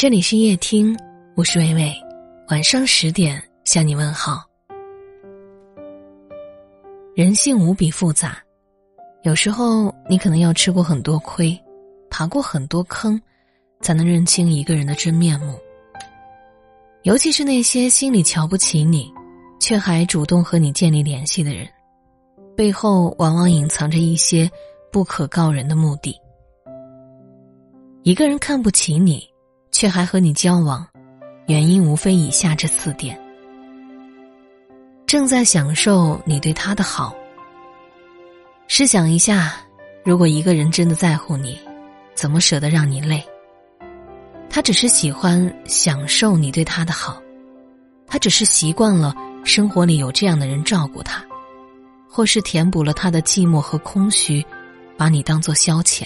这里是夜听，我是伟伟，晚上十点向你问好。人性无比复杂，有时候你可能要吃过很多亏，爬过很多坑，才能认清一个人的真面目。尤其是那些心里瞧不起你，却还主动和你建立联系的人，背后往往隐藏着一些不可告人的目的。一个人看不起你。却还和你交往，原因无非以下这四点：正在享受你对他的好。试想一下，如果一个人真的在乎你，怎么舍得让你累？他只是喜欢享受你对他的好，他只是习惯了生活里有这样的人照顾他，或是填补了他的寂寞和空虚，把你当做消遣。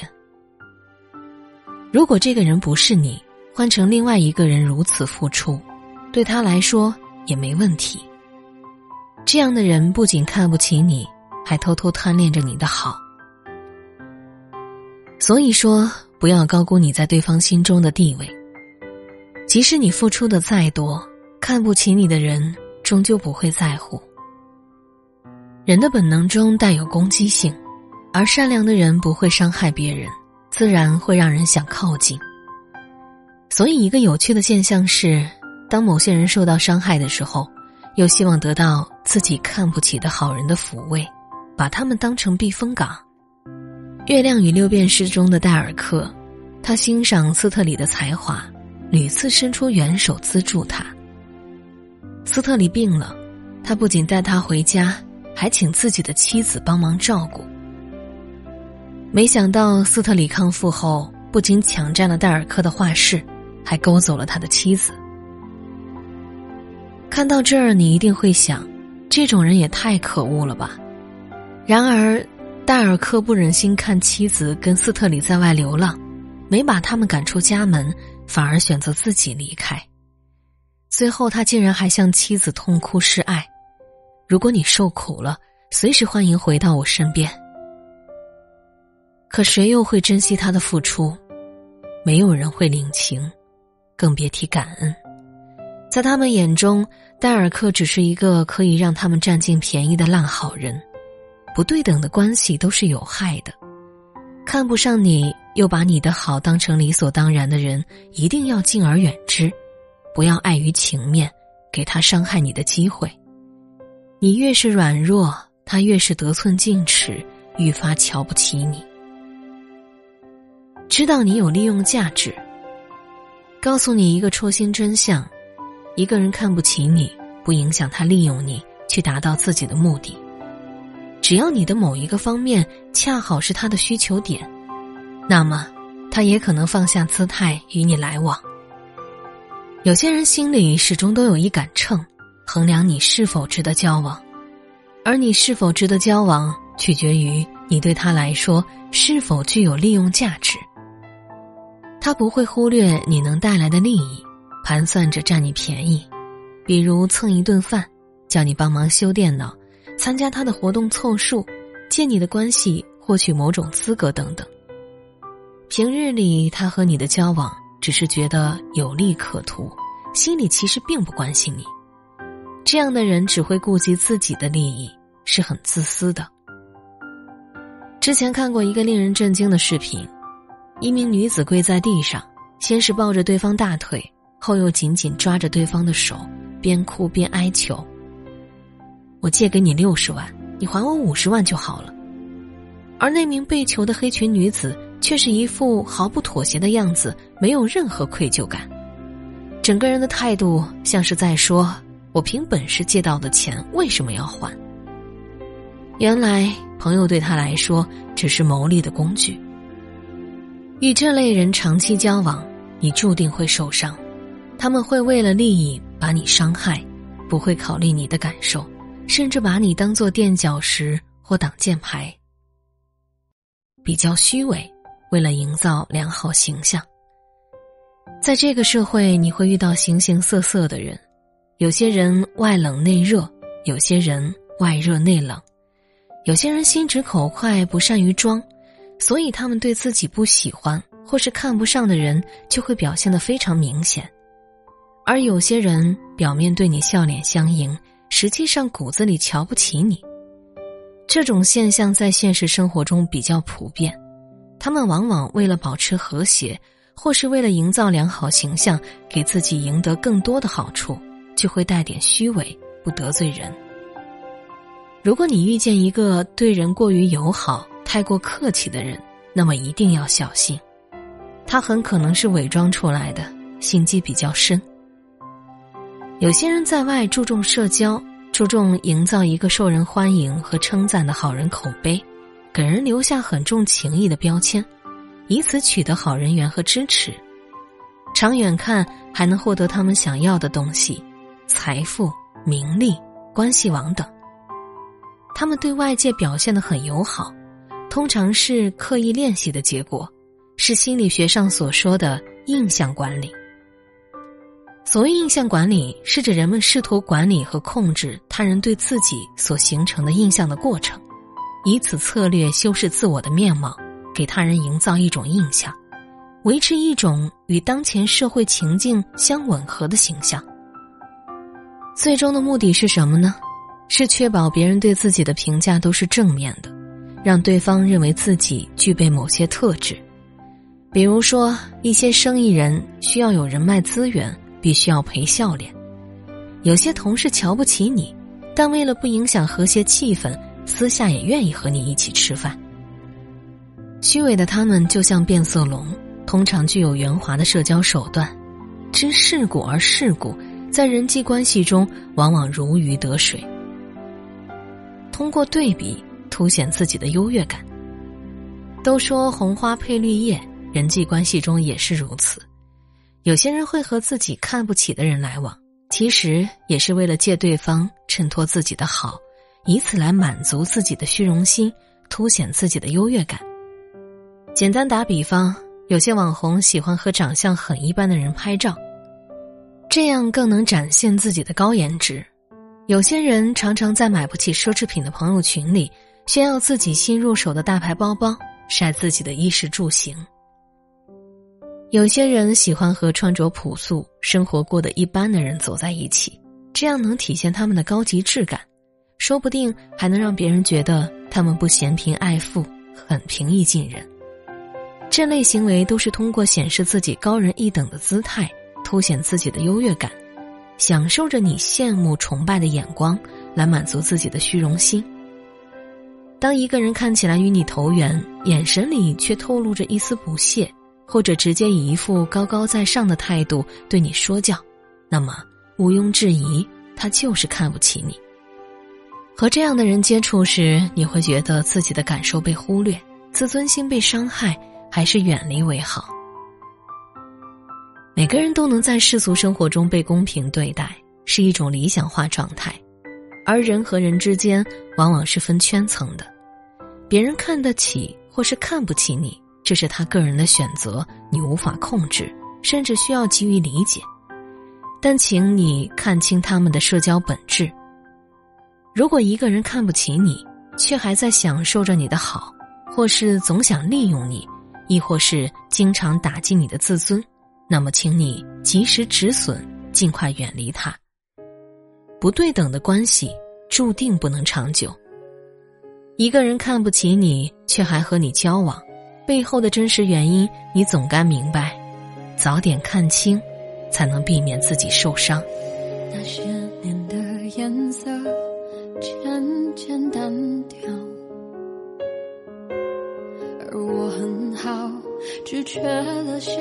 如果这个人不是你。换成另外一个人如此付出，对他来说也没问题。这样的人不仅看不起你，还偷偷贪恋着你的好。所以说，不要高估你在对方心中的地位。即使你付出的再多，看不起你的人终究不会在乎。人的本能中带有攻击性，而善良的人不会伤害别人，自然会让人想靠近。所以，一个有趣的现象是，当某些人受到伤害的时候，又希望得到自己看不起的好人的抚慰，把他们当成避风港。《月亮与六便士》中的戴尔克，他欣赏斯特里的才华，屡次伸出援手资助他。斯特里病了，他不仅带他回家，还请自己的妻子帮忙照顾。没想到斯特里康复后，不仅抢占了戴尔克的画室。还勾走了他的妻子。看到这儿，你一定会想，这种人也太可恶了吧？然而，戴尔克不忍心看妻子跟斯特里在外流浪，没把他们赶出家门，反而选择自己离开。最后，他竟然还向妻子痛哭示爱：“如果你受苦了，随时欢迎回到我身边。”可谁又会珍惜他的付出？没有人会领情。更别提感恩，在他们眼中，戴尔克只是一个可以让他们占尽便宜的烂好人。不对等的关系都是有害的，看不上你又把你的好当成理所当然的人，一定要敬而远之，不要碍于情面，给他伤害你的机会。你越是软弱，他越是得寸进尺，愈发瞧不起你。知道你有利用价值。告诉你一个戳心真相：一个人看不起你，不影响他利用你去达到自己的目的。只要你的某一个方面恰好是他的需求点，那么他也可能放下姿态与你来往。有些人心里始终都有一杆秤，衡量你是否值得交往，而你是否值得交往，取决于你对他来说是否具有利用价值。他不会忽略你能带来的利益，盘算着占你便宜，比如蹭一顿饭，叫你帮忙修电脑，参加他的活动凑数，借你的关系获取某种资格等等。平日里他和你的交往只是觉得有利可图，心里其实并不关心你。这样的人只会顾及自己的利益，是很自私的。之前看过一个令人震惊的视频。一名女子跪在地上，先是抱着对方大腿，后又紧紧抓着对方的手，边哭边哀求：“我借给你六十万，你还我五十万就好了。”而那名被求的黑裙女子却是一副毫不妥协的样子，没有任何愧疚感，整个人的态度像是在说：“我凭本事借到的钱，为什么要还？”原来，朋友对他来说只是牟利的工具。与这类人长期交往，你注定会受伤。他们会为了利益把你伤害，不会考虑你的感受，甚至把你当做垫脚石或挡箭牌。比较虚伪，为了营造良好形象。在这个社会，你会遇到形形色色的人，有些人外冷内热，有些人外热内冷，有些人心直口快，不善于装。所以，他们对自己不喜欢或是看不上的人，就会表现得非常明显；而有些人表面对你笑脸相迎，实际上骨子里瞧不起你。这种现象在现实生活中比较普遍，他们往往为了保持和谐，或是为了营造良好形象，给自己赢得更多的好处，就会带点虚伪，不得罪人。如果你遇见一个对人过于友好、太过客气的人，那么一定要小心，他很可能是伪装出来的，心机比较深。有些人在外注重社交。注重营造一个受人欢迎和称赞的好人口碑，给人留下很重情义的标签，以此取得好人缘和支持。长远看，还能获得他们想要的东西：财富、名利、关系网等。他们对外界表现的很友好，通常是刻意练习的结果，是心理学上所说的印象管理。所谓印象管理，是指人们试图管理和控制他人对自己所形成的印象的过程，以此策略修饰自我的面貌，给他人营造一种印象，维持一种与当前社会情境相吻合的形象。最终的目的是什么呢？是确保别人对自己的评价都是正面的，让对方认为自己具备某些特质。比如说，一些生意人需要有人脉资源。必须要陪笑脸，有些同事瞧不起你，但为了不影响和谐气氛，私下也愿意和你一起吃饭。虚伪的他们就像变色龙，通常具有圆滑的社交手段，知世故而世故，在人际关系中往往如鱼得水。通过对比凸显自己的优越感。都说红花配绿叶，人际关系中也是如此。有些人会和自己看不起的人来往，其实也是为了借对方衬托自己的好，以此来满足自己的虚荣心，凸显自己的优越感。简单打比方，有些网红喜欢和长相很一般的人拍照，这样更能展现自己的高颜值；有些人常常在买不起奢侈品的朋友群里炫耀自己新入手的大牌包包，晒自己的衣食住行。有些人喜欢和穿着朴素、生活过得一般的人走在一起，这样能体现他们的高级质感，说不定还能让别人觉得他们不嫌贫爱富，很平易近人。这类行为都是通过显示自己高人一等的姿态，凸显自己的优越感，享受着你羡慕、崇拜的眼光，来满足自己的虚荣心。当一个人看起来与你投缘，眼神里却透露着一丝不屑。或者直接以一副高高在上的态度对你说教，那么毋庸置疑，他就是看不起你。和这样的人接触时，你会觉得自己的感受被忽略，自尊心被伤害，还是远离为好。每个人都能在世俗生活中被公平对待，是一种理想化状态，而人和人之间往往是分圈层的，别人看得起或是看不起你。这是他个人的选择，你无法控制，甚至需要给予理解。但请你看清他们的社交本质。如果一个人看不起你，却还在享受着你的好，或是总想利用你，亦或是经常打击你的自尊，那么请你及时止损，尽快远离他。不对等的关系注定不能长久。一个人看不起你，却还和你交往。背后的真实原因，你总该明白，早点看清，才能避免自己受伤。那些年的颜色渐渐单调，而我很好，只缺了些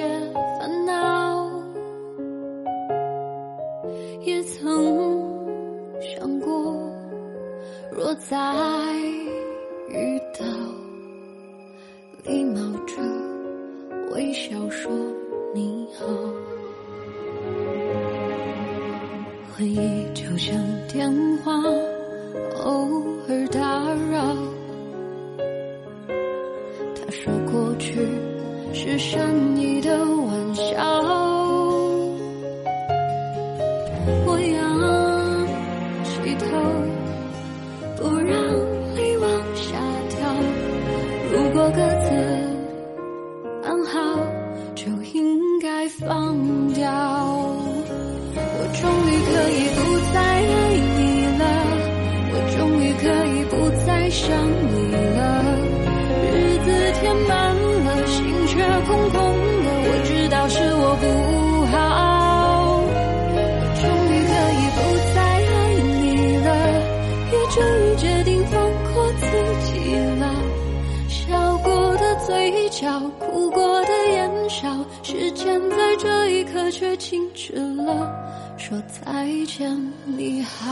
烦恼。也曾想过，若再笑说你好，回忆就像电话，偶尔打扰。他说过去是善意的玩笑，以不再爱你了，我终于可以不再想你了。日子填满了，心却空空的。我知道是我不好，我终于可以不再爱你了，也终于决定放过自己了。笑过的嘴角哭过时间在这一刻却静止了，说再见，你好。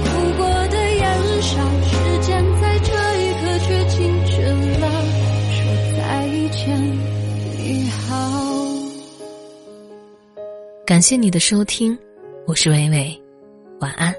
感谢你的收听，我是伟伟，晚安。